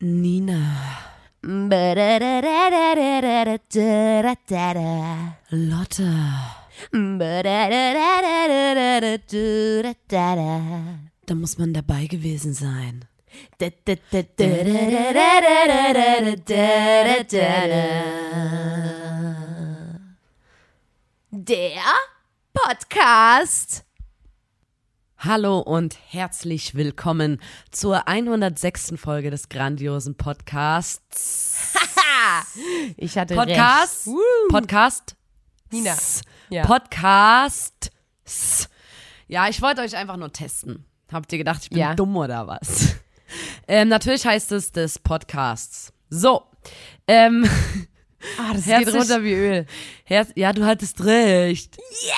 Nina. Lotte. Da muss man dabei gewesen sein. Der Podcast. Hallo und herzlich willkommen zur 106. Folge des grandiosen Podcasts. Ich hatte Podcast. recht. Podcast. Nina. Ja. Podcast. Ja, ich wollte euch einfach nur testen. Habt ihr gedacht, ich bin Ja. dumm oder was? Ähm, natürlich heißt es des Podcasts. So. Ähm, Ah, das Herzlich- geht runter wie Öl. Herz ja, du hattest recht. Ja!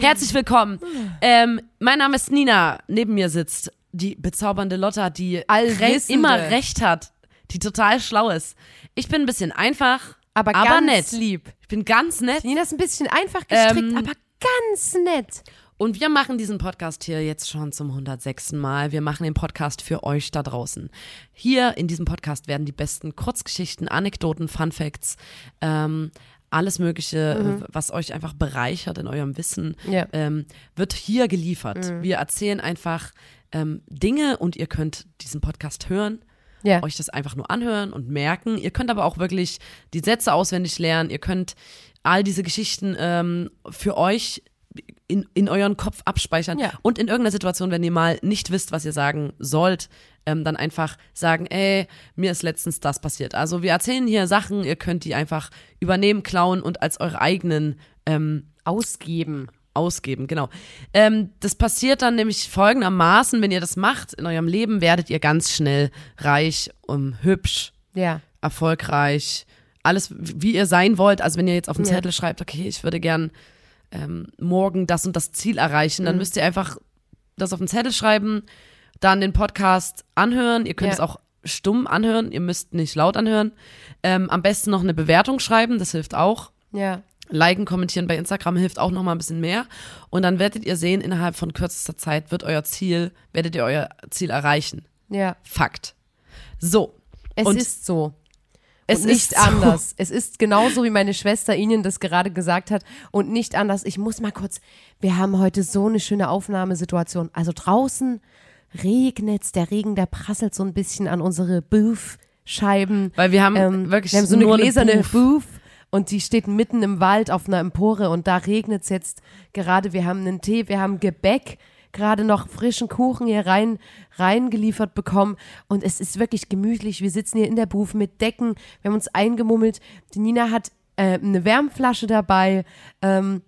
Herzlich willkommen. Ähm, mein Name ist Nina. Neben mir sitzt die bezaubernde Lotta, die re immer recht hat, die total schlau ist. Ich bin ein bisschen einfach, Aber, aber ganz nett. lieb. Ich bin ganz nett. Nina ist ein bisschen einfach gestrickt, Ähm, aber ganz nett. Und wir machen diesen Podcast hier jetzt schon zum 106. Mal. Wir machen den Podcast für euch da draußen. Hier in diesem Podcast werden die besten Kurzgeschichten, Anekdoten, Fun Facts, ähm, alles Mögliche, äh, was euch einfach bereichert in eurem Wissen, Mhm. Ja. Mhm. ähm, wird hier geliefert. Wir erzählen einfach ähm, Dinge und ihr könnt diesen Podcast hören Ja. euch das einfach nur anhören und merken. Ihr könnt aber auch wirklich die Sätze auswendig lernen. Ihr könnt all diese Geschichten ähm, für euch in, in euren Kopf abspeichern. Ja. Und in irgendeiner Situation, wenn ihr mal nicht wisst, was ihr sagen sollt, ähm, dann einfach sagen, ey, mir ist letztens das passiert. Also wir erzählen hier Sachen, ihr könnt die einfach übernehmen, klauen und als eure eigenen ähm, Ausgeben. ausgeben, genau. Ähm, das passiert dann nämlich folgendermaßen, wenn ihr das macht in eurem Leben, werdet ihr ganz schnell reich, um, hübsch, Ja. erfolgreich, alles wie ihr sein wollt. Also wenn ihr jetzt auf den Ja. Zettel schreibt, okay, ich würde gern ähm, morgen das und das Ziel erreichen, Mhm. dann müsst ihr einfach das auf den Zettel schreiben, dann den Podcast anhören. Ihr könnt Ja. es auch stumm anhören, ihr müsst nicht laut anhören. Ähm, am besten noch eine Bewertung schreiben, das hilft auch. Ja. Liken, kommentieren bei Instagram hilft auch noch mal ein bisschen mehr. Und dann werdet ihr sehen, innerhalb von kürzester Zeit wird euer Ziel, werdet ihr euer Ziel erreichen. Ja. Fakt. So. Es Und ist so. Es ist so. anders. Es ist genauso, wie meine Schwester Ihnen das gerade gesagt hat und nicht anders. Ich muss mal kurz, wir haben heute so eine schöne Aufnahmesituation. Also draußen regnet's, der Regen, der prasselt so ein bisschen an unsere Booth-Scheiben. Weil wir haben Ähm, wirklich wir haben so eine gläserne Booth. Booth. Und die steht mitten im Wald auf einer Empore und da regnet es jetzt gerade. Wir haben einen Tee, wir haben Gebäck, gerade noch frischen Kuchen hier rein reingeliefert bekommen und es ist wirklich gemütlich. Wir sitzen hier in der Booth mit Decken, wir haben uns eingemummelt. Die Nina hat äh, eine Wärmflasche dabei. Ähm,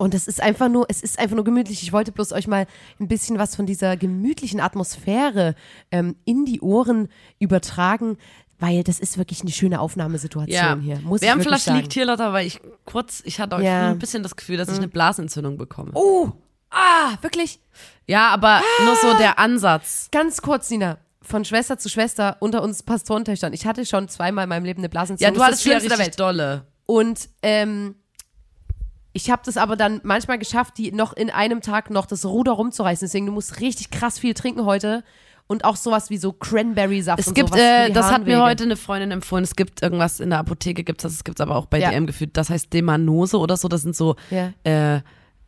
und es ist einfach nur, es ist einfach nur gemütlich. Ich wollte bloß euch mal ein bisschen was von dieser gemütlichen Atmosphäre ähm, in die Ohren übertragen, weil das ist wirklich eine schöne Aufnahmesituation Ja, hier. Muss Wärmflasche liegt hier, Lotta, weil ich kurz, ich hatte auch Ja. Mhm. ein bisschen das Gefühl, dass ich eine Blasenentzündung bekomme. Oh, ah, wirklich? Ja, aber nur so der Ansatz. Ganz kurz, Nina. Von Schwester zu Schwester unter uns Pastorentöchtern. Ich hatte schon zweimal in meinem Leben eine Ja, Blasenentzündung. du Das hattest Schlimmste richtig dolle. Und ähm, ich habe das aber dann manchmal geschafft, die noch in einem Tag noch das Ruder rumzureißen. Deswegen, du musst richtig krass viel trinken heute. Und auch sowas wie so Cranberry-Saft Es gibt, äh, das hat mir heute eine Freundin empfohlen, es gibt irgendwas in der Apotheke, gibt's das, es gibt's aber auch bei Ja. DM gefühlt, das heißt Demanose oder so, das sind so, Ja. äh,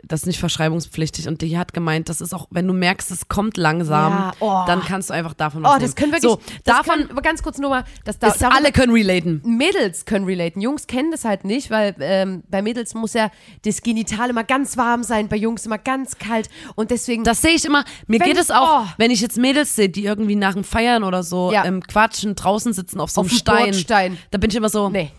das ist nicht verschreibungspflichtig und die hat gemeint, das ist auch, wenn du merkst, es kommt langsam, Ja, oh. dann kannst du einfach davon was Oh, das können wirklich. So, davon aber ganz kurz nur mal, das da, ist, alle können relaten. Mädels können relaten. Jungs kennen das halt nicht, weil ähm, bei Mädels muss ja das Genital immer ganz warm sein, bei Jungs immer ganz kalt. Und deswegen. Das sehe ich immer. Mir geht es auch, oh. wenn ich jetzt Mädels sehe, die irgendwie nach dem Feiern oder so Ja. ähm, quatschen, draußen sitzen auf so Auf einem dem Stein. Bordstein. Da bin ich immer so, nee.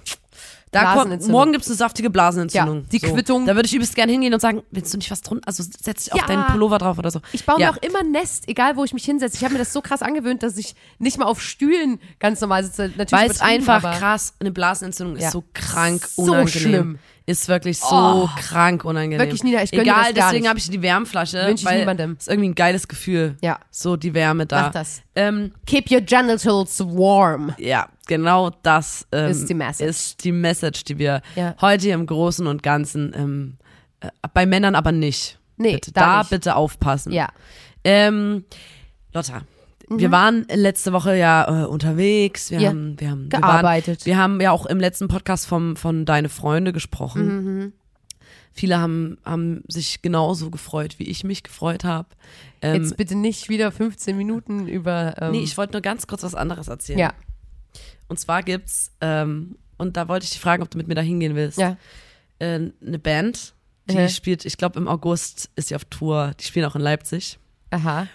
Da kommt, morgen gibt es eine saftige Blasenentzündung. Ja, die so. Quittung. Da würde ich übelst gerne hingehen und sagen, willst du nicht was drunter, also setz dich auf Ja. deinen Pullover drauf oder so. Ich baue ja. mir auch immer ein Nest, egal wo ich mich hinsetze. Ich habe mir das so krass angewöhnt, dass ich nicht mal auf Stühlen ganz normal sitze. Weil es einfach krass, eine Blasenentzündung ist so krank So unangenehm. schlimm. Ist wirklich so Oh. krank unangenehm. Wirklich, Nina, ich Egal, deswegen habe ich die Wärmflasche. Wünsch ich niemandem. Ist irgendwie ein geiles Gefühl. Ja. So die Wärme da. Mach das. Ähm, Keep your genitals warm. Ja, genau das ähm, Ist die Message. ist die Message, die wir Ja. heute im Großen und Ganzen, ähm, äh, bei Männern aber nicht. Nee, bitte, da da bitte aufpassen. Ja. Ähm, Lotta, wir waren letzte Woche ja äh, unterwegs. Wir Mhm. Ja. haben, wir haben Gearbeitet. Wir, waren, wir haben ja auch im letzten Podcast vom, von Deine Freunde gesprochen. Mhm. Viele haben, haben sich genauso gefreut, wie ich mich gefreut habe. Ähm, Jetzt bitte nicht wieder 15 Minuten über. Ähm, nee, ich wollte nur ganz kurz was anderes erzählen. ja, Und zwar gibt's, ähm, und da wollte ich dich fragen, ob du mit mir da hingehen willst. ja. Äh, eine Band, die Mhm. spielt, ich glaube im August ist sie auf Tour, die spielen auch in Leipzig. Aha.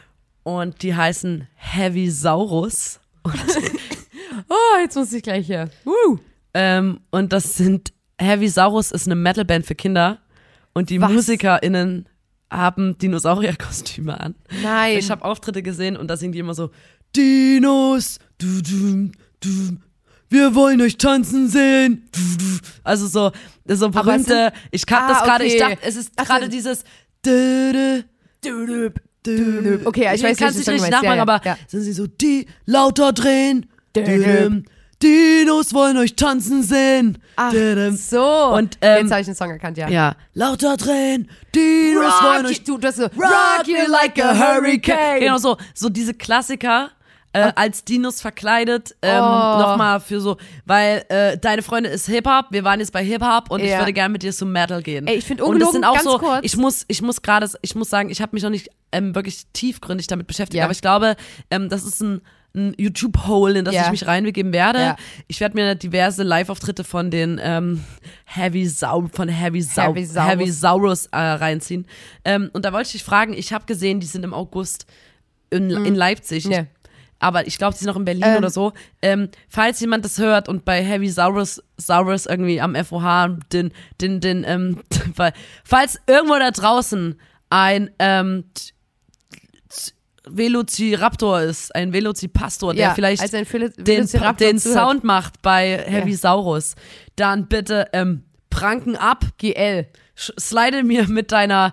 Und die heißen Heavy Oh, jetzt muss ich gleich hier. Uh. Ähm, und das sind Heavy Saurus ist eine Metalband für Kinder und die Was? MusikerInnen haben Dinosaurierkostüme an. Nein. Ich habe Auftritte gesehen und da singen die immer so Dinos, du, du, du, wir wollen euch tanzen sehen. Also so, so berühmte, ich kann Ah, das gerade, ich okay. dachte, es ist gerade dieses Okay, ja, ich weiß, nicht richtig du meinst. Nachmachen, ja, aber ja. sind sie so, die lauter drehen. Dinos wollen euch tanzen sehen. Ach, so. Und, ähm, Jetzt habe ich den Song erkannt, ja. Ja, lauter drehen. Dinos wollen Rock, euch you, du, du hast so, Rock you like a hurricane. Genau so, so diese Klassiker äh, als Dinos verkleidet, ähm, Oh. nochmal für so, weil äh, deine Freundin ist Hip-Hop, wir waren jetzt bei Hip-Hop und ich Ja. würde gerne mit dir zum Metal gehen. Ey, ich find Und das sind auch ganz so, kurz. ich muss, ich muss gerade, ich muss sagen, ich habe mich noch nicht ähm, wirklich tiefgründig damit beschäftigt, Ja. aber ich glaube, ähm, das ist ein ein YouTube-Hole, in das Ja. ich mich reinbegeben werde. Ja. Ich werde mir diverse Live-Auftritte von den ähm, Heavy Sau von Heavy Sau Heavy Saurus. Heavy Saurus äh, reinziehen. Ähm, und da wollte ich dich fragen, ich habe gesehen, die sind im August in, in Leipzig. Mhm. Ja. Aber ich glaube, die sind noch in Berlin Ähm. oder so. Ähm, falls jemand das hört und bei Heavy Saurus, Saurus irgendwie am FOH den, den, den, ähm, falls irgendwo da draußen ein ähm, Velociraptor ist, ein Velocipastor, der ja, vielleicht als ein Phil den, den. Sound macht bei Heavy Saurus, dann bitte ähm, pranken ab, GL. sch- slide mir mit deiner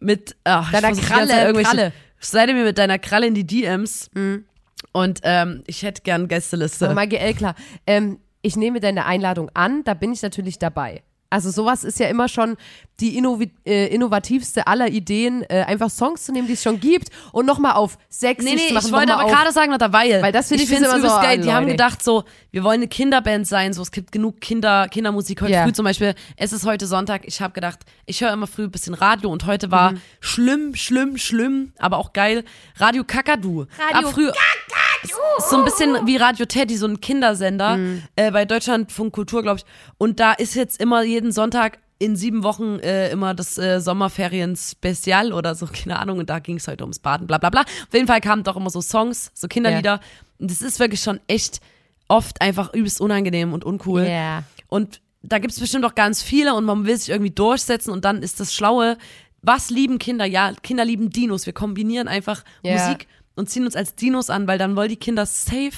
mit ach, Deiner Kralle, irgendwelche- Kralle. slide mir mit deiner Kralle in die DMs Mhm. Und ähm, ich hätte gern Gästeliste. Aber mal GL, klar. Ähm, ich nehme deine Einladung an, da bin ich natürlich dabei. Also sowas ist ja immer schon die äh, innovativste aller Ideen, äh, einfach Songs zu nehmen, die es schon gibt und nochmal auf sexy Nee, nee, machen. ich wollte noch aber gerade sagen, Lotta, weil, Weil das finde ich, ist finde so, geil. ah, Die haben gedacht so, wir wollen eine Kinderband sein, so es gibt genug Kinder, Kindermusik heute Ja. früh zum Beispiel. Es ist heute Sonntag. Ich habe gedacht, ich höre immer früh ein bisschen Radio und heute war Mhm. schlimm, schlimm, schlimm, aber auch geil. Radio Kakadu. Radio Ab früh, ist so ein bisschen wie Radio Teddy, so ein Kindersender Mhm. äh, bei Deutschlandfunk Kultur, glaube ich. Und da ist jetzt immer jeden Sonntag in sieben Wochen äh, immer das äh, Sommerferien-Spezial oder so, keine Ahnung. Und da ging es heute ums Baden, bla bla bla. Auf jeden Fall kamen doch immer so Songs, so Kinderlieder. Und das ist wirklich schon echt oft einfach übelst unangenehm und uncool. Ja. Und da gibt es bestimmt auch ganz viele und man will sich irgendwie durchsetzen und dann ist das Schlaue, was lieben Kinder? Ja, Kinder lieben Dinos. Wir kombinieren einfach Ja. Musik und ziehen uns als Dinos an, weil dann wollen die Kinder safe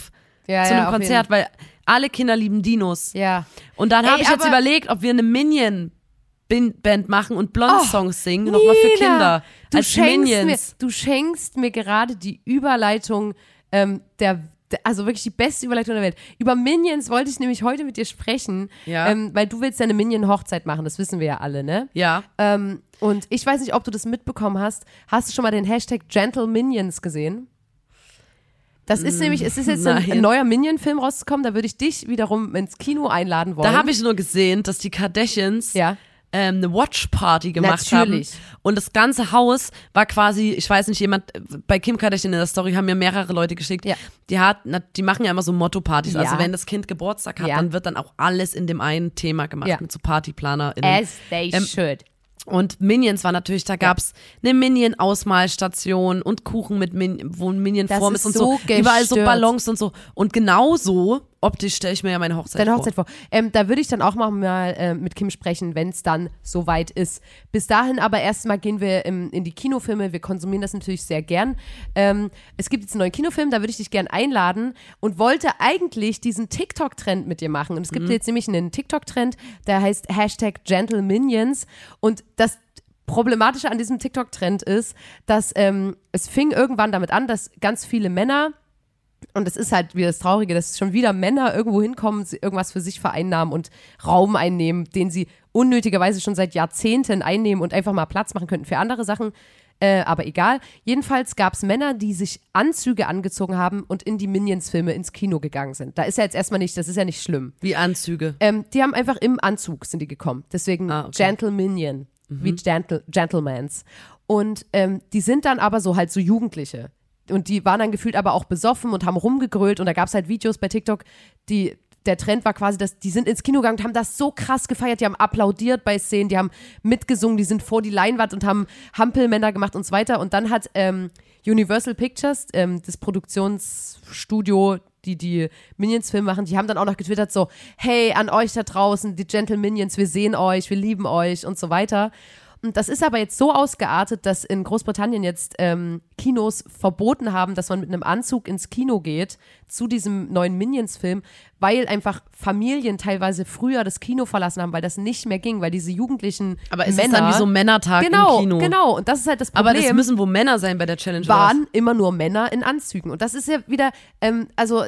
Ja, zu einem Konzert, weil alle Kinder lieben Dinos. Ja. Und dann habe ich jetzt überlegt, ob wir eine Minion Band machen und Blond-Songs singen, Nina, nochmal für Kinder. Du als schenkst, Minions. mir, du schenkst mir gerade die Überleitung ähm, der, der, also wirklich die beste Überleitung der Welt. Über Minions wollte ich nämlich heute mit dir sprechen, Ja. ähm, weil du willst ja eine Minion-Hochzeit machen, das wissen wir ja alle, ne? Ja. Ähm, und ich weiß nicht, ob du das mitbekommen hast. Hast du schon mal den Hashtag Gentle Minions gesehen? Das ist nämlich, es ist jetzt ein, nein. ein neuer Minion-Film rausgekommen, da würde ich dich wiederum ins Kino einladen wollen. Da habe ich nur gesehen, dass die Kardashians Ja. ähm, eine Watch-Party gemacht Natürlich. haben. Und das ganze Haus war quasi, ich weiß nicht, jemand, bei Kim Kardashian in der Story haben mir mehrere Leute geschickt. Ja. Die, hat, die machen ja immer so Motto-Partys. Ja. Also wenn das Kind Geburtstag hat, dann wird dann auch alles in dem einen Thema gemacht mit so PartyplanerInnen. As they Ähm, should. Und Minions war natürlich, da gab's eine Minion-Ausmalstation und Kuchen mit Min wo ein Minion-Form ist ist und so. so Überall so. Ballons und so. Und genauso optisch stelle ich mir ja meine Hochzeit Deine vor. Hochzeit vor. Ähm, da würde ich dann auch mal, äh, mit Kim sprechen, wenn es dann soweit ist. Bis dahin aber erstmal gehen wir im, in die Kinofilme. Wir konsumieren das natürlich sehr gern. Ähm, es gibt jetzt einen neuen Kinofilm, da würde ich dich gern einladen und wollte eigentlich diesen TikTok-Trend mit dir machen. Und es Mhm. gibt jetzt nämlich einen TikTok-Trend, der heißt Hashtag Gentle Minions. Und das Problematische an diesem TikTok-Trend ist, dass ähm, es fing irgendwann damit an, dass ganz viele Männer Und es ist halt wieder das Traurige, dass schon wieder Männer irgendwo hinkommen, irgendwas für sich vereinnahmen und Raum einnehmen, den sie unnötigerweise schon seit Jahrzehnten einnehmen und einfach mal Platz machen könnten für andere Sachen. Äh, aber egal. Jedenfalls gab es Männer, die sich Anzüge angezogen haben und in die Minions-Filme ins Kino gegangen sind. Da ist ja jetzt erstmal nicht, das ist ja nicht schlimm. Wie Anzüge. Ähm, die haben einfach im Anzug sind die gekommen. Deswegen Ah, okay. Gentle Minion, wie Gentle, Gentlemans. Und ähm, die sind dann aber so halt so Jugendliche. Und die waren dann gefühlt aber auch besoffen und haben rumgegrölt. Und da gab es halt Videos bei TikTok, die der Trend war quasi, dass die sind ins Kino gegangen und haben das so krass gefeiert. Die haben applaudiert bei Szenen, die haben mitgesungen, die sind vor die Leinwand und haben Hampelmänner gemacht und so weiter. Und dann hat ähm, Universal Pictures, ähm, das Produktionsstudio, die die Minions-Filme machen, die haben dann auch noch getwittert so, hey, an euch da draußen, die Gentle Minions, wir sehen euch, wir lieben euch und so weiter. Und das ist aber jetzt so ausgeartet, dass in Großbritannien jetzt ähm, Kinos verboten haben, dass man mit einem Anzug ins Kino geht zu diesem neuen Minions-Film, weil einfach Familien teilweise früher das Kino verlassen haben, weil das nicht mehr ging, weil diese jugendlichen Aber es Männer, ist dann wie so Männertag genau, im Kino. genau. Und das ist halt das Aber Problem das müssen wohl Männer sein bei der Challenge. waren immer nur Männer in Anzügen. Und das ist ja wieder, ähm, also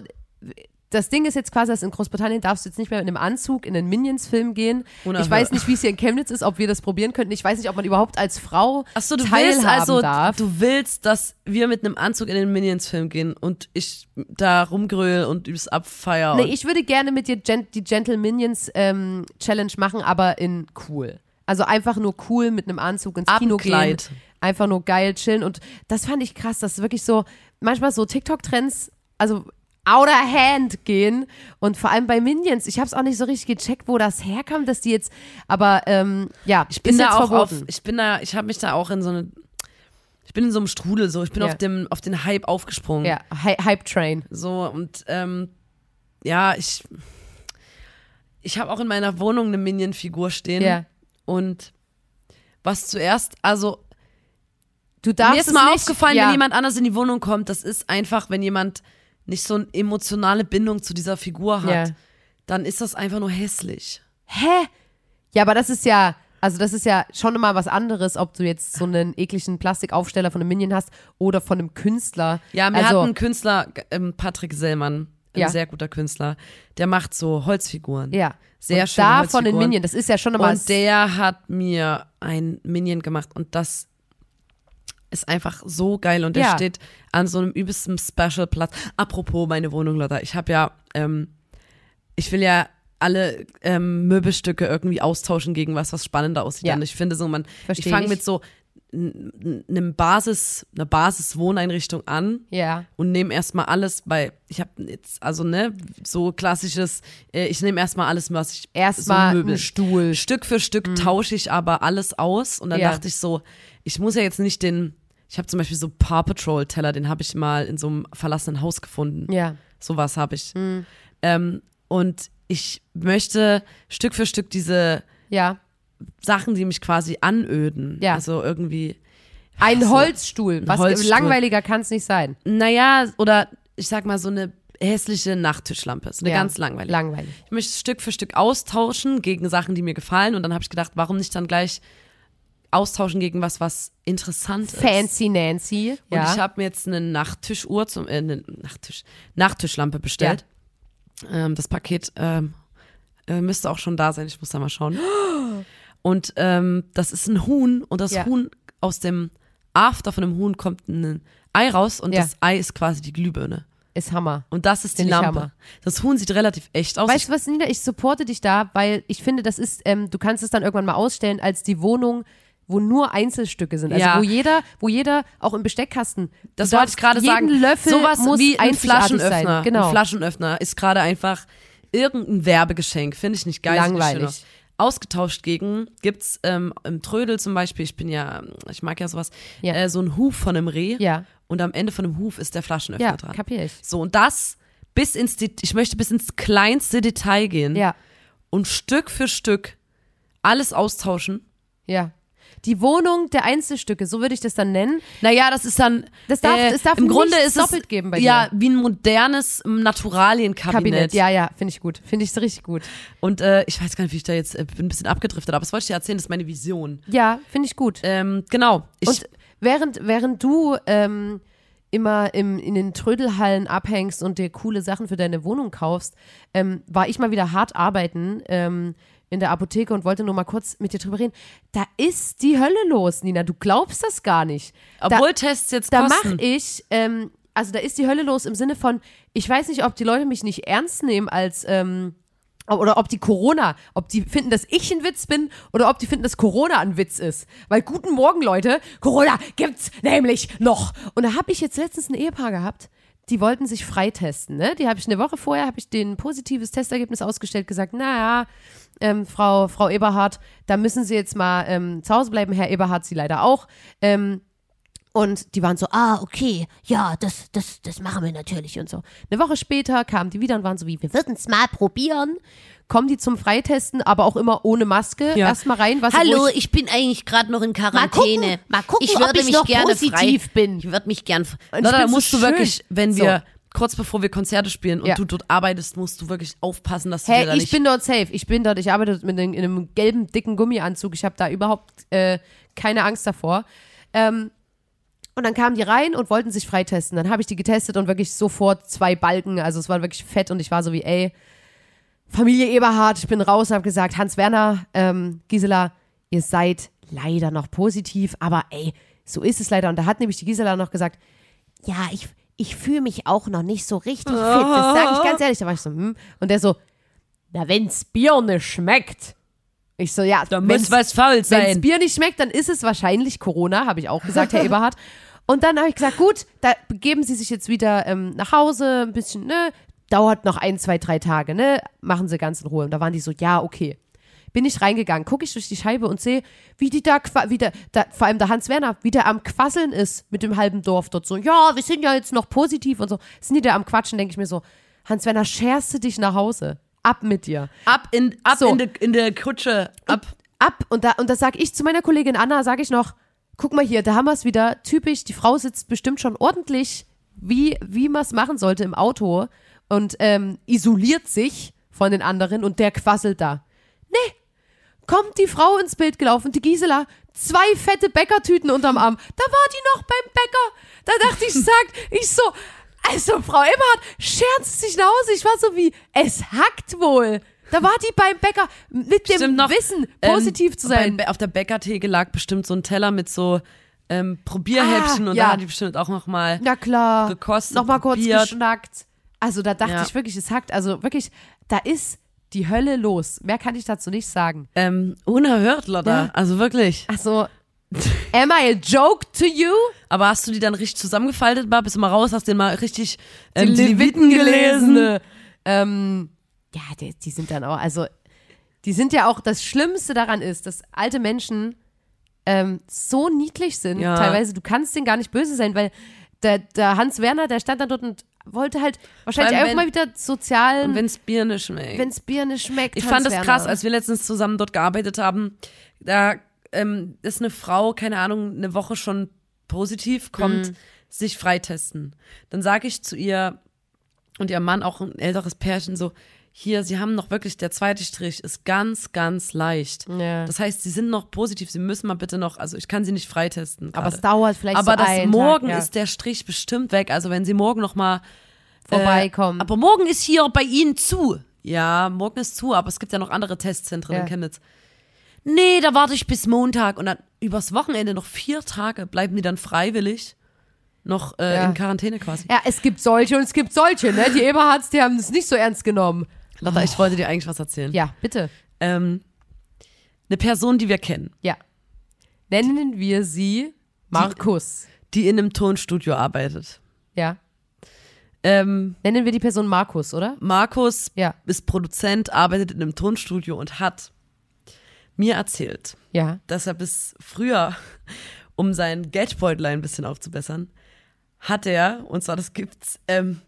das Ding ist jetzt quasi, dass in Großbritannien darfst du jetzt nicht mehr mit einem Anzug in einen Minions-Film gehen. Unerhört. Ich weiß nicht, wie es hier in Chemnitz ist, ob wir das probieren könnten. Ich weiß nicht, ob man überhaupt als Frau Achso, du teilhaben willst also, darf. du willst, dass wir mit einem Anzug in den Minions-Film gehen und ich da rumgröl und übelst abfeier. nee, ich würde gerne mit dir Gen die Gentle Minions ähm, Challenge machen, aber in cool. Also einfach nur cool mit einem Anzug ins Kino gehen. Abendkleid. Einfach nur geil chillen. Und das fand ich krass, dass wirklich so manchmal so TikTok-Trends, also out of hand gehen. Und vor allem bei Minions. Ich habe es auch nicht so richtig gecheckt, wo das herkam, dass die jetzt, aber ähm, ja, Ich bin da auch auf, ich bin da, ich habe mich da auch in so eine, ich bin in so einem Strudel so, ich bin Ja. auf dem, auf den Hype aufgesprungen. Ja, Hy Hype Train. So und ähm, ja, ich, ich habe auch in meiner Wohnung eine Minion-Figur stehen. Ja. Und was zuerst, also Du darfst mir ist mal nicht, aufgefallen, ja. wenn jemand anders in die Wohnung kommt, das ist einfach, wenn jemand nicht so eine emotionale Bindung zu dieser Figur hat, Ja. dann ist das einfach nur hässlich. Hä? Ja, aber das ist ja, also das ist ja schon immer was anderes, ob du jetzt so einen ekligen Plastikaufsteller von einem Minion hast oder von einem Künstler. Ja, mir also, hat ein Künstler, ähm, Patrick Sellmann, ein Ja. sehr guter Künstler, der macht so Holzfiguren. ja. Sehr und schöne Da von den. Minion, das ist ja schon immer Und der hat mir ein Minion gemacht und das ist einfach so geil und der Ja. steht an so einem übelsten Special Platz. Apropos meine Wohnung, Lotta, ich habe ja, ähm, ich will ja alle ähm, Möbelstücke irgendwie austauschen gegen was, was spannender aussieht. Ja. Und ich finde so, man, Versteh ich fange mit so einem Basis, einer Basis-Wohneinrichtung an ja. und nehme erstmal alles bei, ich habe jetzt, also ne, so klassisches, äh, ich nehme erstmal alles, was ich, Erstmal Möbel. ein Stuhl. Stück für Stück tausche ich aber alles aus und dann Mhm. Ja. dachte ich so, ich muss ja jetzt nicht den, ich habe zum Beispiel so Paw Patrol Teller, den habe ich mal in so einem verlassenen Haus gefunden. Ja. Mhm. Sowas habe ich. Ähm, und ich möchte Stück für Stück diese Ja. Sachen, die mich quasi anöden, Ja. also irgendwie, Ein so, Holzstuhl. Was Holzstuhl. langweiliger kann es nicht sein. naja, oder ich sag mal so eine hässliche Nachttischlampe, so eine ja. ganz langweilige. Langweilig. Ich möchte Stück für Stück austauschen gegen Sachen, die mir gefallen. Und dann habe ich gedacht, warum nicht dann gleich austauschen gegen was, was interessant ist. Fancy Nancy. Und Ja. ich habe mir jetzt eine Nachttischuhr zum äh, eine Nachttisch Nachttischlampe bestellt. Ähm, das Paket ähm, äh, müsste auch schon da sein. Ich muss da mal schauen. Und ähm, das ist ein Huhn und das Ja. Huhn aus dem After von dem Huhn kommt ein Ei raus und Ja. das Ei ist quasi die Glühbirne. ist Hammer. Und das ist die Find ich Lampe. Hammer. Das Huhn sieht relativ echt aus. Weißt du was, Nina? Ich supporte dich da, weil ich finde, das ist, ähm, du kannst es dann irgendwann mal ausstellen als die Wohnung, wo nur Einzelstücke sind. Also Ja. wo jeder, wo jeder auch im Besteckkasten. Das wollte ich gerade sagen. Löffel Sowas muss wie ein Flaschenöffner. Sein. Genau. Ein Flaschenöffner ist gerade einfach irgendein Werbegeschenk. Finde ich nicht geil. Langweilig. Ausgetauscht gegen gibt's ähm, im Trödel zum Beispiel, ich bin ja, ich mag ja sowas, Ja. Äh, so ein Huf von einem Reh Ja. und am Ende von dem Huf ist der Flaschenöffner Ja, dran. kapier ich. So, und das bis ins, ich möchte bis ins kleinste Detail gehen Ja, und Stück für Stück alles austauschen. ja. Die Wohnung der Einzelstücke, so würde ich das dann nennen. Naja, das ist dann. Das darf- äh, es darf Im Grunde ist es doppelt geben bei ja dir. wie ein modernes ähm, Naturalienkabinett. Kabinett. Ja, ja, finde ich gut. Finde ich so richtig gut. Und äh, ich weiß gar nicht, wie ich da jetzt äh, bin ein bisschen abgedriftet, aber das wollte ich dir erzählen, das ist meine Vision. Ja, finde ich gut. Ähm, genau. Ich, Und während, während du ähm, immer im, in den Trödelhallen abhängst und dir coole Sachen für deine Wohnung kaufst, ähm, war ich mal wieder hart arbeiten ähm, in der Apotheke und wollte nur mal kurz mit dir drüber reden. Da ist die Hölle los, Nina. Du glaubst das gar nicht. Obwohl Tests jetzt Da kosten. mache ich, ähm, also da ist die Hölle los im Sinne von, ich weiß nicht, ob die Leute mich nicht ernst nehmen als, ähm, oder ob die Corona, ob die finden, dass ich ein Witz bin oder ob die finden, dass Corona ein Witz ist. Weil guten Morgen, Leute, Corona gibt's nämlich noch. Und da habe ich jetzt letztens ein Ehepaar gehabt, die wollten sich freitesten. Ne? Die habe ich eine Woche vorher, habe ich ein positives Testergebnis ausgestellt, gesagt, naja, ähm, Frau, Frau Eberhardt, da müssen Sie jetzt mal ähm, zu Hause bleiben, Herr Eberhardt, Sie leider auch. Ähm, und die waren so, ah, okay, ja, das, das, das machen wir natürlich und so. Eine Woche später kamen die wieder und waren so wie, wir würden es mal probieren. Kommen die zum Freitesten, aber auch immer ohne Maske. Ja. Erstmal rein, was Hallo, ich, ich bin eigentlich gerade noch in mal Quarantäne. gucken, mal gucken ich ob würde ich mich noch gerne positiv frei, bin. Ich würde mich gern. Ich da bin so musst du schön. wirklich, wenn So. wir, kurz bevor wir Konzerte spielen und Ja. du dort arbeitest, musst du wirklich aufpassen, dass du Hey, dir da ich nicht... bin dort safe. Ich bin dort, ich arbeite mit einem, in einem gelben, dicken Gummianzug. Ich habe da überhaupt äh, keine Angst davor. Ähm, und dann kamen die rein und wollten sich freitesten. Dann habe ich die getestet und wirklich sofort zwei Balken. Also es war wirklich fett und ich war so wie, ey, Familie Eberhard, ich bin raus und habe gesagt, Hans-Werner, ähm, Gisela, ihr seid leider noch positiv, aber ey, so ist es leider. Und da hat nämlich die Gisela noch gesagt, ja, ich, ich fühle mich auch noch nicht so richtig fit. Das sage ich ganz ehrlich. Da war ich so, hm. Und der so, na, wenn's Bier nicht schmeckt. Ich so, ja, da wenn's- muss was faul Wenn's sein. Bier nicht schmeckt, dann ist es wahrscheinlich Corona, habe ich auch gesagt, Herr Eberhard. Und dann habe ich gesagt, gut, da begeben Sie sich jetzt wieder ähm, nach Hause, ein bisschen, ne, dauert noch ein, zwei, drei Tage, ne, machen Sie ganz in Ruhe. Und da waren die so, ja, okay. Bin ich reingegangen, gucke ich durch die Scheibe und sehe, wie die da, qua- wie der, da, vor allem der Hans Werner, wie der am Quasseln ist mit dem halben Dorf dort so, ja, wir sind ja jetzt noch positiv und so. Sind die da am Quatschen, denke ich mir so, Hans Werner, scherst du dich nach Hause? Ab mit dir. Ab in, ab So. in, de, in der Kutsche. Ab. ab und da und da sag ich zu meiner Kollegin Anna, sage ich noch, guck mal hier, da haben wir es wieder typisch, die Frau sitzt bestimmt schon ordentlich, wie wie man es machen sollte im Auto und ähm, isoliert sich von den anderen und der quasselt da. Nee, kommt die Frau ins Bild gelaufen, die Gisela, zwei fette Bäckertüten unterm Arm. Da war die noch beim Bäcker. Da dachte ich, sagt, ich so, also Frau Eberhardt, scherzt sich nach Hause. Ich war so wie, es hackt wohl. Da war die beim Bäcker mit dem Stimmt noch, Wissen, positiv ähm, zu sein. Bei, auf der Bäckertheke lag bestimmt so ein Teller mit so ähm, Probierhäppchen Ah, und ja. da hat die bestimmt auch noch mal Na klar. gekostet, Nochmal kurz geschnackt. Also da dachte Ja. ich wirklich, es hackt. Also wirklich, da ist die Hölle los. Mehr kann ich dazu nicht sagen. ähm, unerhört, Lotta. Ja. Also wirklich. Also, am I a joke to you? Aber hast du die dann richtig zusammengefaltet mal? Bist du mal raus, hast den mal richtig ähm, die Leviten gelesen? gelesen. Ähm, ja, die, die sind dann auch, also, die sind ja auch, das Schlimmste daran ist, dass alte Menschen ähm, so niedlich sind, Ja. teilweise, du kannst denen gar nicht böse sein, weil der, der Hans Werner, der stand dann dort und wollte halt wahrscheinlich einfach mal wieder sozial, wenn's Bier nicht schmeckt. wenn's Bier nicht schmeckt. Ich Hans fand das Werner. krass, als wir letztens zusammen dort gearbeitet haben. Da ähm, ist eine Frau, keine Ahnung, eine Woche schon positiv, kommt sich freitesten. Dann sage ich zu ihr und ihr Mann, auch ein älteres Pärchen, so, hier, sie haben noch wirklich, der zweite Strich ist ganz, ganz leicht. Ja. Das heißt, sie sind noch positiv, sie müssen mal bitte noch, also ich kann sie nicht freitesten. Aber gerade. es dauert vielleicht Aber so das einen morgen Tag, ja. ist der Strich bestimmt weg. Also wenn sie morgen noch mal vorbeikommen. Äh, aber morgen ist hier bei Ihnen zu. Ja, morgen ist zu, aber es gibt ja noch andere Testzentren Ja. in Chemnitz. Nee, da warte ich bis Montag und dann übers Wochenende noch vier Tage bleiben die dann freiwillig noch äh, Ja. in Quarantäne quasi. ja, es gibt solche und es gibt solche, ne? Die Eberhards, die haben es nicht so ernst genommen. Lotta, ich wollte dir eigentlich was erzählen. Ja, bitte. Ähm, eine Person, die wir kennen, Ja. Nennen wir sie Markus. die in einem Tonstudio arbeitet. Ja. Ähm, Nennen wir die Person Markus, oder? Markus Ja. ist Produzent, arbeitet in einem Tonstudio und hat mir erzählt, Ja. dass er bis früher, um sein Geldbeutel ein bisschen aufzubessern, hat er, und zwar das gibt's, ähm,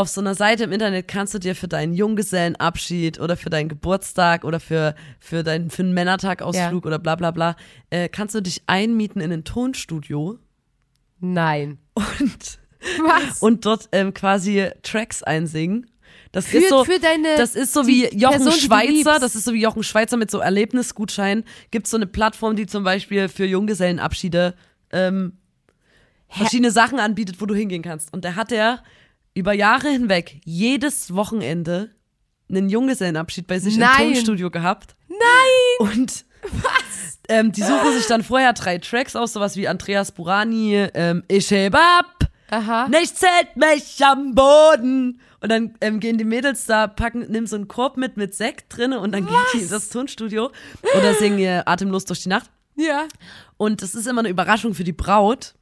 auf so einer Seite im Internet kannst du dir für deinen Junggesellenabschied oder für deinen Geburtstag oder für, für, deinen, für einen Männertagausflug oder bla bla bla, äh, kannst du dich einmieten in ein Tonstudio Nein. und, Was? und dort ähm, quasi Tracks einsingen. Das Für- ist so, für deine- das ist so wie Jochen Person, Schweizer, das ist so wie Jochen Schweizer mit so Erlebnisgutscheinen. Gibt so eine Plattform, die zum Beispiel für Junggesellenabschiede ähm, verschiedene Sachen anbietet, wo du hingehen kannst. Und da hat er über Jahre hinweg jedes Wochenende einen Junggesellenabschied bei sich Nein. im Tonstudio gehabt. Nein! Und ähm, die suchen sich dann vorher drei Tracks aus, sowas wie Andreas Burani, ähm, Ich heb ab, Aha. nichts hält mich am Boden. Und dann ähm, gehen die Mädels da, packen, nehmen so einen Korb mit mit Sekt drinne und dann gehen die in das Tonstudio oder singen ihr Atemlos durch die Nacht. Ja. Und das ist immer eine Überraschung für die Braut.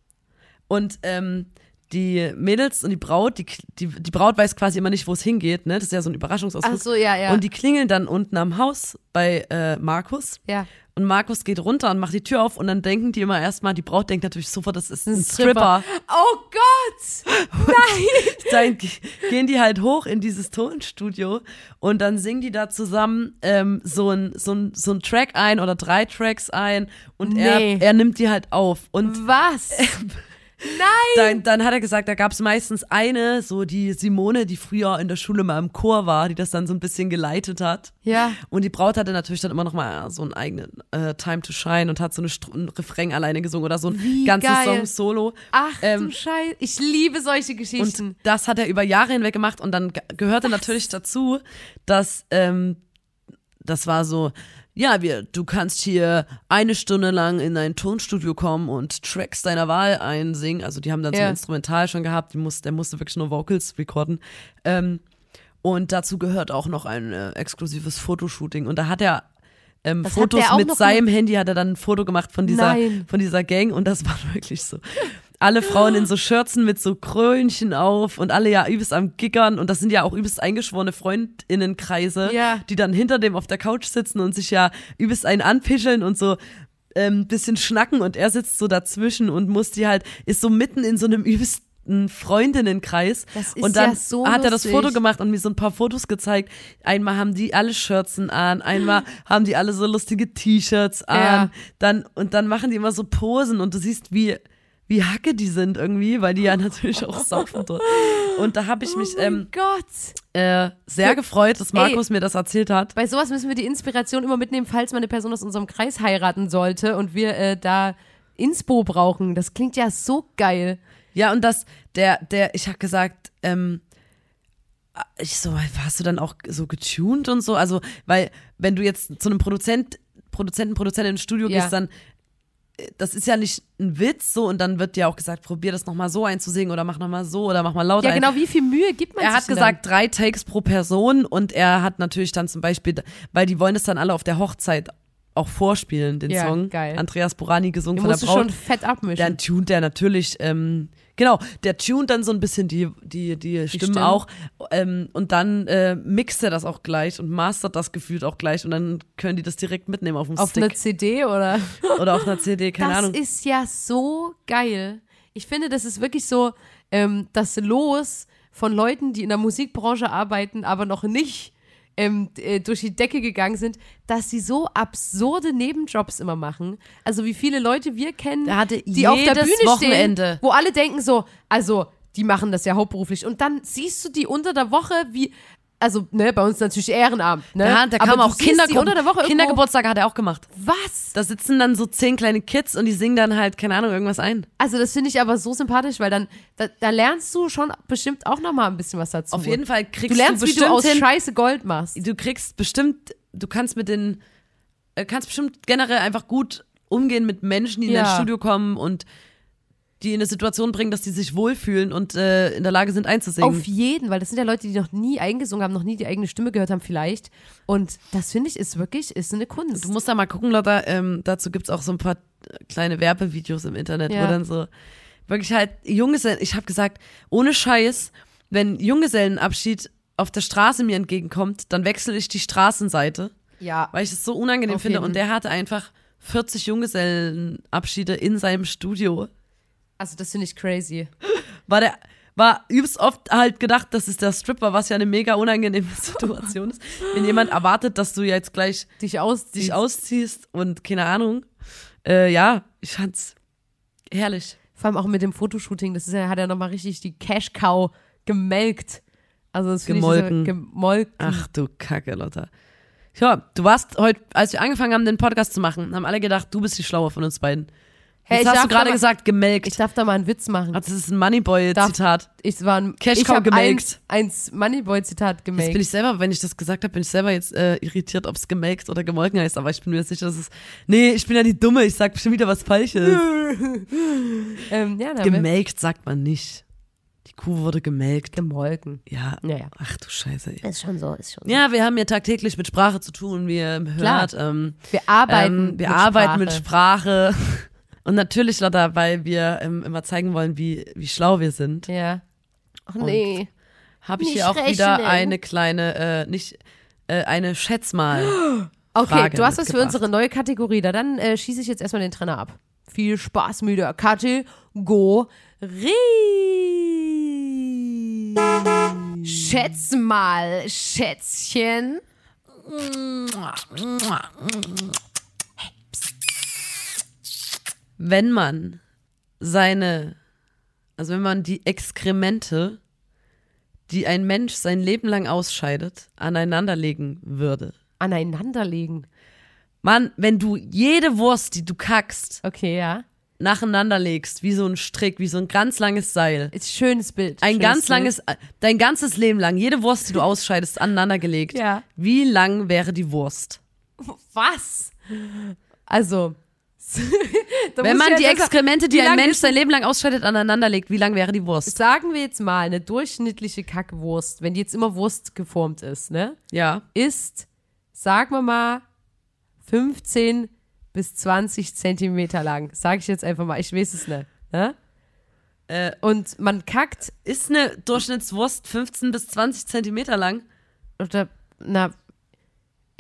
Und ähm, die Mädels und die Braut, die, die, die Braut weiß quasi immer nicht, wo es hingeht, ne? Das ist ja so ein Überraschungsausflug. Ach so, ja, ja. Und die klingeln dann unten am Haus bei äh, Markus. Ja. Und Markus geht runter und macht die Tür auf und dann denken die immer erstmal, die Braut denkt natürlich sofort, das ist ein, Ein Stripper. Oh Gott! Dann g- gehen die halt hoch in dieses Tonstudio und dann singen die da zusammen ähm, so ein so ein so ein Track ein oder drei Tracks ein und Nee. er, er nimmt die halt auf. Und Was? Nein! dann, dann hat er gesagt, da gab es meistens eine, so die Simone, die früher in der Schule mal im Chor war, die das dann so ein bisschen geleitet hat. Ja. Und die Braut hatte natürlich dann immer noch mal so einen eigenen äh, Time to Shine und hat so eine ein Refrain alleine gesungen oder so ein Wie ganzes geil. Song solo. Ach Ähm, du Scheiße. Ich liebe solche Geschichten. Und das hat er über Jahre hinweg gemacht und dann ge- gehörte natürlich dazu, dass ähm, das war so, ja, wir, du kannst hier eine Stunde lang in ein Tonstudio kommen und Tracks deiner Wahl einsingen. Also die haben dann so Ja. ein Instrumental schon gehabt, die muss, der musste wirklich nur Vocals recorden. Ähm, und dazu gehört auch noch ein äh, exklusives Fotoshooting. Und da hat er ähm, Fotos mit seinem Handy, hat er dann ein Foto gemacht von dieser, Nein. von dieser Gang und das war wirklich so. Alle Frauen in so Schürzen mit so Krönchen auf und alle ja übelst am Giggern und das sind ja auch übelst eingeschworene Freundinnenkreise, Ja. die dann hinter dem auf der Couch sitzen und sich ja übelst einen anpischeln und so ähm, bisschen schnacken und er sitzt so dazwischen und muss die halt, ist so mitten in so einem übelsten Freundinnenkreis. Das ist und dann ja so hat er das. Foto gemacht und mir so ein paar Fotos gezeigt. Einmal haben die alle Schürzen an, einmal haben die alle so lustige T-Shirts an. Ja. Dann, und dann machen die immer so Posen und du siehst, wie, wie hacke die sind irgendwie, weil die ja natürlich auch saufen dort. Und da habe ich mich oh ähm, Gott. äh, sehr gefreut, dass Markus mir das erzählt hat. Bei sowas müssen wir die Inspiration immer mitnehmen, falls mal eine Person aus unserem Kreis heiraten sollte und wir äh, da Inspo brauchen. Das klingt ja so geil. Ja, und das, der, der, ich habe gesagt, ähm, ich so, warst du dann auch so getuned und so? Also, weil, wenn du jetzt zu einem Produzent, Produzenten, Produzentin ins Studio Ja. gehst, dann, äh, das ist ja nicht ein Witz, so, und dann wird dir auch gesagt, probier das nochmal so einzusingen oder mach nochmal so oder mach mal lauter Ja, ein. genau, wie viel Mühe gibt man Er hat gesagt, drei Takes pro Person und er hat natürlich dann zum Beispiel, weil die wollen es dann alle auf der Hochzeit auch vorspielen, den Ja, Song. geil. Andreas Burani gesungen dann? von Den der musst du Braut schon fett abmischen. dann tunt der natürlich, ähm, genau, der tunt dann so ein bisschen die, die, die Stimmen Stimmen. auch ähm, und dann äh, mixt er das auch gleich und mastert das gefühlt auch gleich und dann können die das direkt mitnehmen auf dem auf einer Stick CD oder? oder auf einer CD, keine das Ahnung. ist ja so geil. Ich finde, das ist wirklich so ähm, das Los von Leuten, die in der Musikbranche arbeiten, aber noch nicht ähm, äh, durch die Decke gegangen sind, dass sie so absurde Nebenjobs immer machen. Also wie viele Leute wir kennen, die auf der Bühne Wochenende. stehen, wo alle denken so, also die machen das ja hauptberuflich. Und dann siehst du die unter der Woche wie, also ne, bei uns natürlich Ehrenamt, ne? Da Aber kam du auch irgendwo- Kindergeburtstage hat er auch gemacht. Was? Da sitzen dann so zehn kleine Kids und die singen dann halt, keine Ahnung, irgendwas ein. Also das finde ich aber so sympathisch, weil dann, da, da lernst du schon bestimmt auch noch mal ein bisschen was dazu. Auf jeden Fall kriegst Du lernst, wie bestimmt du aus hin, Scheiße Gold machst. du kriegst bestimmt, du kannst mit den, äh, kannst bestimmt generell einfach gut umgehen mit Menschen, die in Ja. dein Studio kommen und die in eine Situation bringen, dass die sich wohlfühlen und äh, in der Lage sind einzusingen. Auf jeden, weil das sind ja Leute, die noch nie eingesungen haben, noch nie die eigene Stimme gehört haben vielleicht. Und das finde ich ist wirklich, ist eine Kunst. du musst da mal gucken, Lotta, ähm, dazu gibt's auch so ein paar äh, kleine Werbevideos im Internet, Ja. wo dann so wirklich halt Junggesellen, ich habe gesagt, ohne Scheiß, wenn Junggesellenabschied auf der Straße mir entgegenkommt, dann wechsle ich die Straßenseite. ja. weil ich es so unangenehm Auf finde. jeden. Und der hatte einfach 40 Junggesellenabschiede in seinem Studio. Also das finde ich crazy. War der, war übelst oft halt gedacht, das ist der Stripper, was ja eine mega unangenehme Situation ist. Wenn jemand erwartet, dass du jetzt gleich Dich aus, dich ausziehst und keine Ahnung. Äh, ja, ich fand's herrlich. Vor allem auch mit dem Fotoshooting, das ist ja, hat ja nochmal richtig die Cash Cow gemelkt. Also das finde ich Gemolken. so, gemolken. Ach du Kacke, Lotta. Ja, du warst heute, als wir angefangen haben, den Podcast zu machen, haben alle gedacht, du bist die Schlaue von uns beiden. Hey, Jetzt ich hast du gerade gesagt, gemelkt. Ich darf da mal einen Witz machen. Also, das ist ein Moneyboy-Zitat. Ich war ein Cash Cow gemelkt. Eins, eins Moneyboy-Zitat Jetzt bin gemelkt. ich selber, wenn ich das gesagt habe, bin ich selber jetzt äh, irritiert, ob es gemelkt oder gemolken heißt. Aber ich bin mir sicher, dass es. Nee, ich bin ja die Dumme, ich sag bestimmt wieder was Falsches. Ähm, ja, gemelkt sagt man nicht. Die Kuh wurde gemelkt. gemolken. Ja. Naja. Ach du Scheiße. Ey. Ist schon so, ist schon Ja, wir haben ja tagtäglich mit Sprache zu tun, wie ihr hört. Ähm, Wir arbeiten ähm, wir mit arbeiten Sprache. mit Sprache. Und natürlich, Lotta, weil wir ähm, immer zeigen wollen, wie, wie schlau wir sind, Ja. Ach nee. habe ich Nicht hier auch wieder rechnen. eine kleine, äh, nicht, äh, eine Schätz mal. Okay, Frage du hast was für unsere neue Kategorie. Da dann äh, schieße ich jetzt erstmal den Trainer ab. Viel Spaß mit der Kategorie. Schätz mal, Schätzchen. Wenn man seine, also wenn man die Exkremente, die ein Mensch sein Leben lang ausscheidet, aneinanderlegen würde. Aneinanderlegen. Mann, wenn du jede Wurst, die du kackst, Okay, ja. nacheinander legst, wie so ein Strick, wie so ein ganz langes Seil, Ist schönes Bild. ein schönes ganz Bild. langes, dein ganzes Leben lang, jede Wurst, die du ausscheidest, aneinandergelegt. Ja. Wie lang wäre die Wurst? Was? Also. Wenn man die Exkremente, die ein Mensch sein Leben lang ausscheidet, aneinanderlegt, wie lang wäre die Wurst? Sagen wir jetzt mal, eine durchschnittliche Kackwurst, wenn die jetzt immer Wurst geformt ist, ne? Ja. Ist, sagen wir mal, 15 bis 20 Zentimeter lang. Sag ich jetzt einfach mal, ich weiß es nicht. Ne? Äh, Und man kackt, ist eine Durchschnittswurst 15 bis 20 Zentimeter lang? oder, na,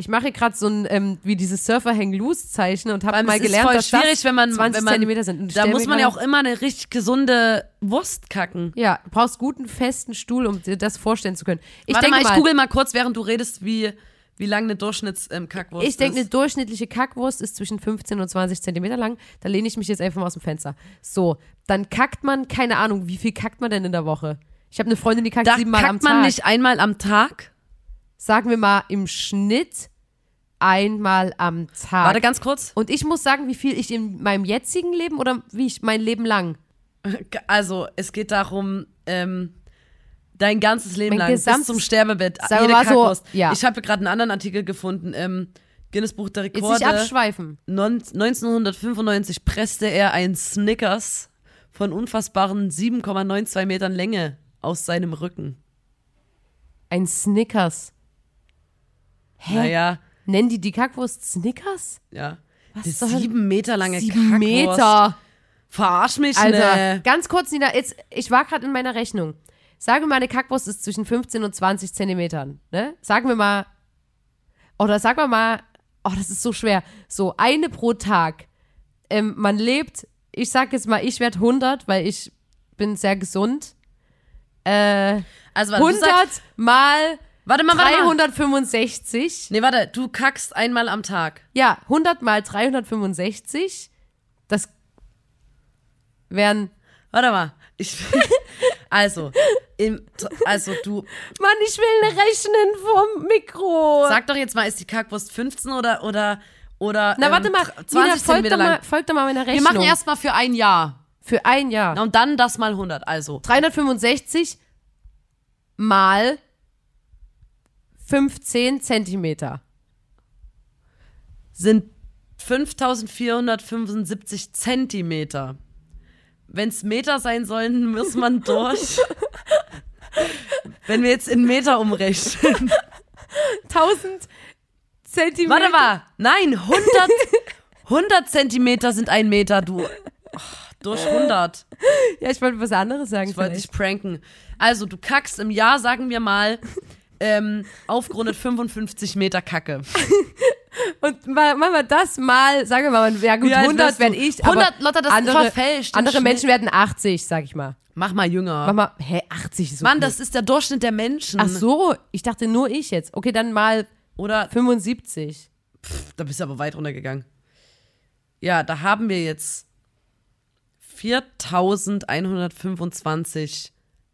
ich mache gerade so ein, ähm, wie dieses Surfer-Hang-Loose-Zeichen und habe mal es ist gelernt, dass schwierig, das wenn man, 20 wenn man Zentimeter sind. Und da muss man ja auch immer eine richtig gesunde Wurst kacken. Ja, du brauchst guten, festen Stuhl, um dir das vorstellen zu können. Ich Warte denke mal, ich google mal kurz, während du redest, wie, wie lang eine Durchschnittskackwurst Ich denke, eine ist. durchschnittliche Kackwurst ist zwischen 15 und 20 Zentimeter lang. Da lehne ich mich jetzt einfach mal aus dem Fenster. So, dann kackt man, keine Ahnung, wie viel kackt man denn in der Woche? Ich habe eine Freundin, die kackt Da siebenmal am kackt man Tag. nicht einmal am Tag? Sagen wir mal im Schnitt einmal am Tag. Warte ganz kurz. und ich muss sagen, wie viel ich in meinem jetzigen Leben oder wie ich mein Leben lang. Also, es geht darum, ähm, dein ganzes Leben Mein lang bis zum Sterbebett. Sagen jede mal so, ja. Ich habe gerade einen anderen Artikel gefunden, ähm, Guinness Buch der Jetzt Rekorde. nicht abschweifen. Non- 1995 presste er ein Snickers von unfassbaren 7,92 Metern Länge aus seinem Rücken. Ein Snickers. Hä? Naja, Nennen die die Kackwurst Snickers? ja. Was Die soll- sieben Meter lange Sieben Kackwurst. Meter. Verarsch mich, Alter, ne? ganz kurz, Nina, jetzt, ich war gerade in meiner Rechnung. Sagen wir mal, eine Kackwurst ist zwischen 15 und 20 Zentimetern. Ne? Sagen wir mal, oder sagen wir mal, oh, das ist so schwer. So, eine pro Tag. Ähm, man lebt, ich sag jetzt mal, ich werde 100, weil ich bin sehr gesund. Äh, Also, warte, du 100 sagst, mal warte mal, warte mal. 365. Nee, warte, du kackst einmal am Tag. Ja, 100 mal 365. Das wären Warte mal. Ich, also, im, also du, Mann, ich will rechnen vom Mikro. sag doch jetzt mal, ist die Kackwurst 15 oder, oder, oder Na, ähm, warte mal, 20 Nina, folgt Zentimeter doch mal, lang? folgt doch mal meiner Wir Rechnung. machen erstmal für ein Jahr. Für ein Jahr. Und dann das mal 100. Also, 365 mal 15 Zentimeter. sind 5475 Zentimeter. Wenn es Meter sein sollen, muss man durch. Wenn wir jetzt in Meter umrechnen. 1000 Zentimeter. Warte mal. Nein, 100, 100 Zentimeter sind ein Meter, du. Durch 100. Ja, ich wollte was anderes sagen. Ich wollte dich pranken. Also, du kackst im Jahr, sagen wir mal, ähm, aufgerundet 55 Meter Kacke. Und mal, machen wir das mal, sagen wir mal, ja gut, alt 100 wirst du? werde ich. aber 100, Lotta, das ist andere, verfälscht. im andere. Menschen werden 80, sag ich mal. Mach mal jünger. Mach mal, hä, 80 ist so Mann, viel. das ist der Durchschnitt der Menschen. Ach so, ich dachte nur ich jetzt. Okay, dann mal Oder 75. Da bist du aber weit runtergegangen. Ja, da haben wir jetzt 4125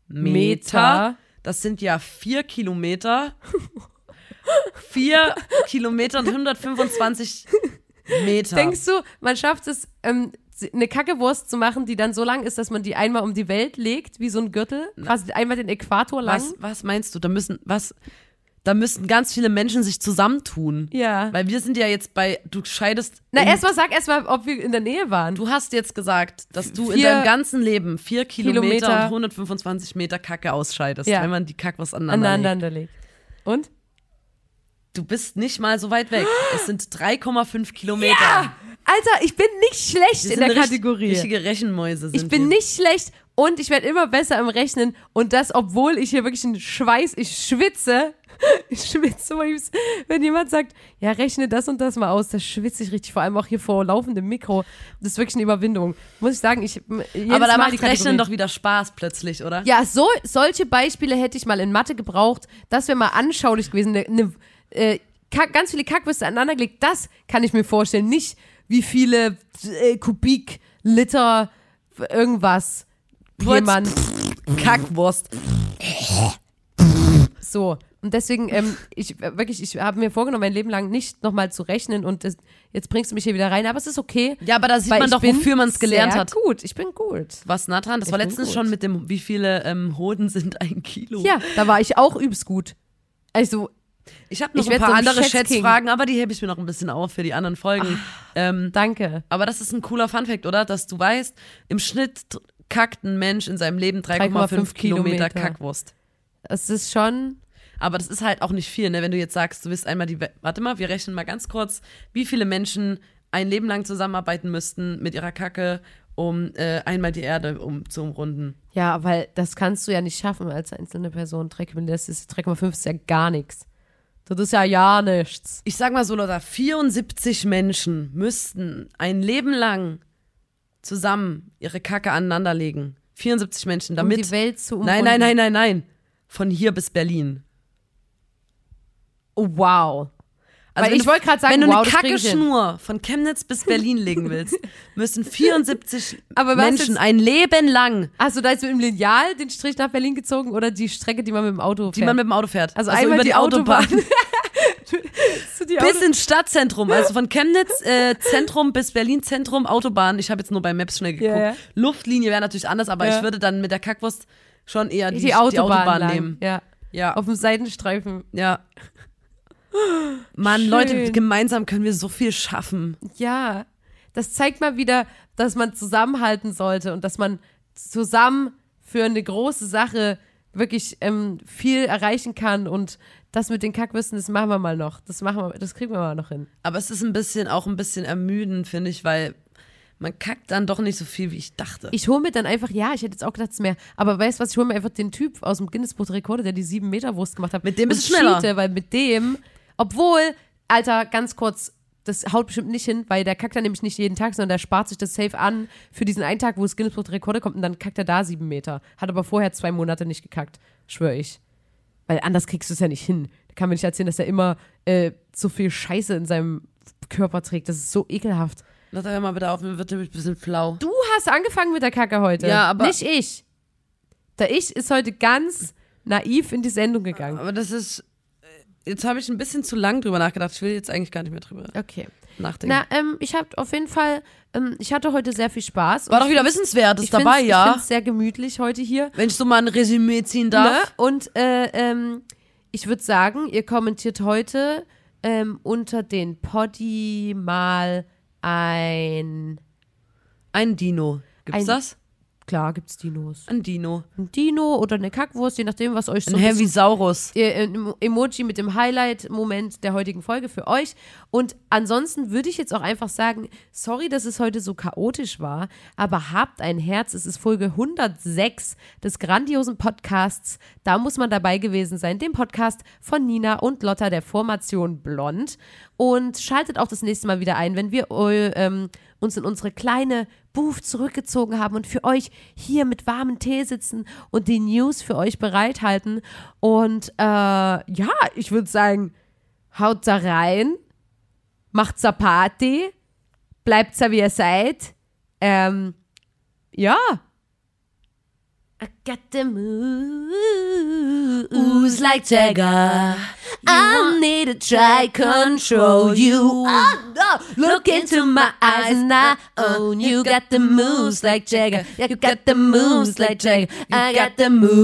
Meter. Meter. Das sind ja vier Kilometer. Vier Kilometer und 125 Meter. Denkst du, man schafft es, ähm, eine Kackewurst zu machen, die dann so lang ist, dass man die einmal um die Welt legt, wie so ein Gürtel, quasi einmal den Äquator lang. Was, was meinst du? Da müssen, was, da müssten ganz viele Menschen sich zusammentun. Ja. Weil wir sind ja jetzt bei, du scheidest. Na, in- erstmal sag erstmal, ob wir in der Nähe waren. Du hast jetzt gesagt, dass du in Vier deinem ganzen Leben vier Kilometer, Kilometer. und 125 Meter Kacke ausscheidest, Ja. wenn man die Kackwurst aneinander, legt. aneinander legt. Und? Du bist nicht mal so weit weg. Es sind 3,5 Kilometer. Alter, ich bin nicht schlecht in der Kategorie. Richtige Rechenmäuse sind Ich bin wir. nicht schlecht und ich werde immer besser im Rechnen und das, obwohl ich hier wirklich einen Schweiß, ich schwitze. Ich schwitze, wenn jemand sagt, ja, rechne das und das mal aus, da schwitze ich richtig, vor allem auch hier vor laufendem Mikro. Das ist wirklich eine Überwindung. Muss ich sagen, ich. Aber da macht Rechnen doch wieder Spaß plötzlich, oder? Ja, so, solche Beispiele hätte ich mal in Mathe gebraucht. Das wäre mal anschaulich gewesen. Ne, ne, äh, ganz viele Kackwürste aneinandergelegt, das kann ich mir vorstellen. Nicht wie viele äh, Kubikliter irgendwas Putz. Jemand Kackwurst. so. Und deswegen, ähm, ich äh, wirklich, ich habe mir vorgenommen, mein Leben lang nicht nochmal zu rechnen und das, jetzt bringst du mich hier wieder rein, aber es ist okay. Ja, aber da sieht man doch, wofür man es gelernt sehr hat. gut, ich bin gut. Was nah dran? Das Ich war letztens gut. schon mit dem, wie viele ähm, Hoden sind ein Kilo. Ja, da war ich auch übst gut. Also, Ich habe noch Ich ein paar so andere. Schätzfragen, aber die hebe ich mir noch ein bisschen auf für die anderen Folgen. Ähm, danke. aber das ist ein cooler Funfact, oder? Dass du weißt, im Schnitt kackt ein Mensch in seinem Leben 3,5 3,5 Kilometer Kilometer. Kackwurst. Es ist schon, Aber das ist halt auch nicht viel, ne? Wenn du jetzt sagst, du willst einmal die. We Warte mal, wir rechnen mal ganz kurz, wie viele Menschen ein Leben lang zusammenarbeiten müssten mit ihrer Kacke, um äh, einmal die Erde um, zu umrunden. Ja, weil das kannst du ja nicht schaffen als einzelne Person. 3,5 das ist 3,5 ist ja gar nichts. Das ist ja ja nichts. Ich sag mal so, Lothar, 74 Menschen müssten ein Leben lang zusammen ihre Kacke aneinanderlegen. 74 Menschen, damit. um die Welt zu nein, umrunden. nein, nein, nein, nein. Von hier bis Berlin. Oh, wow. Also Weil ich wollte gerade sagen, wenn du wow, eine hin. Kacke-Schnur von Chemnitz bis Berlin legen willst, müssen 74 Aber was Menschen ein Leben lang, Hast du da jetzt mit dem Lineal den Strich nach Berlin gezogen oder die Strecke, die man mit dem Auto fährt? die man mit dem Auto fährt. also, einmal über die, Autobahn. So die bis ins Stadtzentrum. Also von Chemnitz äh, Zentrum bis Berlin Zentrum, Autobahn. Ich habe jetzt nur bei Maps schnell geguckt. Ja. Luftlinie wäre natürlich anders, aber Ja. ich würde dann mit der Kackwurst schon eher die, die, Autobahn, lang. nehmen. Ja. Ja, Auf dem Seitenstreifen. ja. Mann, Schön. Leute, gemeinsam können wir so viel schaffen. Ja. Das zeigt mal wieder, dass man zusammenhalten sollte und dass man zusammen für eine große Sache wirklich ähm, viel erreichen kann und das mit den Kackwürsten, das machen wir mal noch. Das machen wir, das kriegen wir mal noch hin. Aber es ist ein bisschen, auch ein bisschen ermüdend, finde ich, weil man kackt dann doch nicht so viel, wie ich dachte. Ich hole mir dann einfach, ja, ich hätte jetzt auch gedacht, es ist mehr. Aber weißt du was, ich hole mir einfach den Typ aus dem Guinness Buch der Rekorde, der die 7 Meter Wurst gemacht hat. Mit dem bist du schneller. cheate, weil mit dem, obwohl, Alter, ganz kurz, das haut bestimmt nicht hin, weil der kackt dann nämlich nicht jeden Tag, sondern der spart sich das safe an für diesen einen Tag, wo das Guinness Buch Rekorde kommt und dann kackt er da 7 Meter. Hat aber vorher zwei Monate nicht gekackt, schwöre ich. Weil anders kriegst du es ja nicht hin. Da kann mir nicht erzählen, dass er immer äh, so viel Scheiße in seinem Körper trägt. Das ist so ekelhaft. Lass hör mal bitte auf, mir wird nämlich ein bisschen flau. Du hast angefangen mit der Kacke heute. Ja, aber- Nicht ich. Der Ich ist heute ganz naiv in die Sendung gegangen. Aber das ist. Jetzt habe ich ein bisschen zu lang drüber nachgedacht. Ich will jetzt eigentlich gar nicht mehr drüber Okay. nachdenken. Na, ähm, ich habe auf jeden Fall, ähm, ich hatte heute sehr viel Spaß. War doch wieder Wissenswertes dabei, find's, Ich ja. finde es sehr gemütlich heute hier. Wenn ich so mal ein Resümee ziehen darf. Ne? Und äh, ähm, ich würde sagen, ihr kommentiert heute ähm, unter den Poddy mal ein. Ein Dino. Gibt's Ein- das? Klar, gibt's Dinos. Ein Dino. Ein Dino oder eine Kackwurst, je nachdem, was euch so Ein Heavisaurus. äh, ein Emoji mit dem Highlight-Moment der heutigen Folge für euch. Und ansonsten würde ich jetzt auch einfach sagen, sorry, dass es heute so chaotisch war, aber habt ein Herz. Es ist Folge 106 des grandiosen Podcasts. Da muss man dabei gewesen sein, dem Podcast von Nina und Lotta der Formation Blond. Und schaltet auch das nächste Mal wieder ein, wenn wir eu- ähm, uns in unsere kleine Booth zurückgezogen haben und für euch hier mit warmem Tee sitzen und die News für euch bereithalten. Und äh, ja, ich würde sagen, haut da rein, macht's a Party, bleibt's a wie ihr seid. Ähm, ja. I got the moves like Jagger. I need to try control you. Oh, no. Look into my eyes and I own you. Got the moves like Jagger. You got the moves like Jagger. I got the moves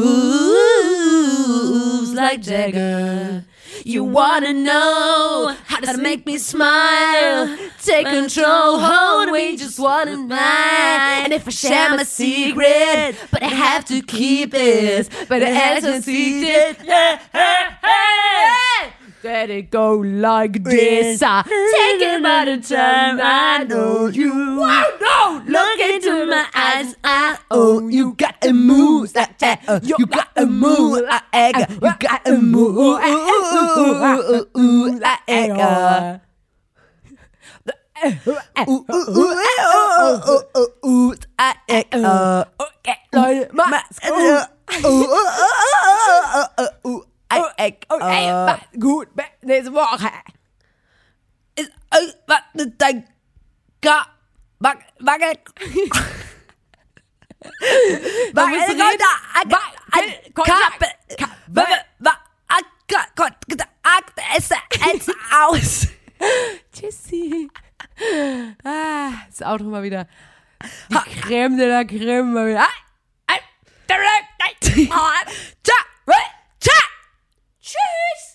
like Jagger. You wanna know how to make me smile? Take control, hold me, just wanna night. And if I share my secret, but I have to keep it, but it has a secret. Hey, hey, hey. Let it go like this. I take it by the time I know you. Whoa, no! Look into my eyes. I own you. Got a move like that. You got a move like egg. You got a move like egg. Leute, mach's Okay, gut, nächste Woche. Ist irgendwas mit dein Ka... Wag... Wagel... Man muss reden. aus. Tschüssi. Ah, das Auto mal wieder. Die Creme de la Creme mal wieder. Ah, Tschüss!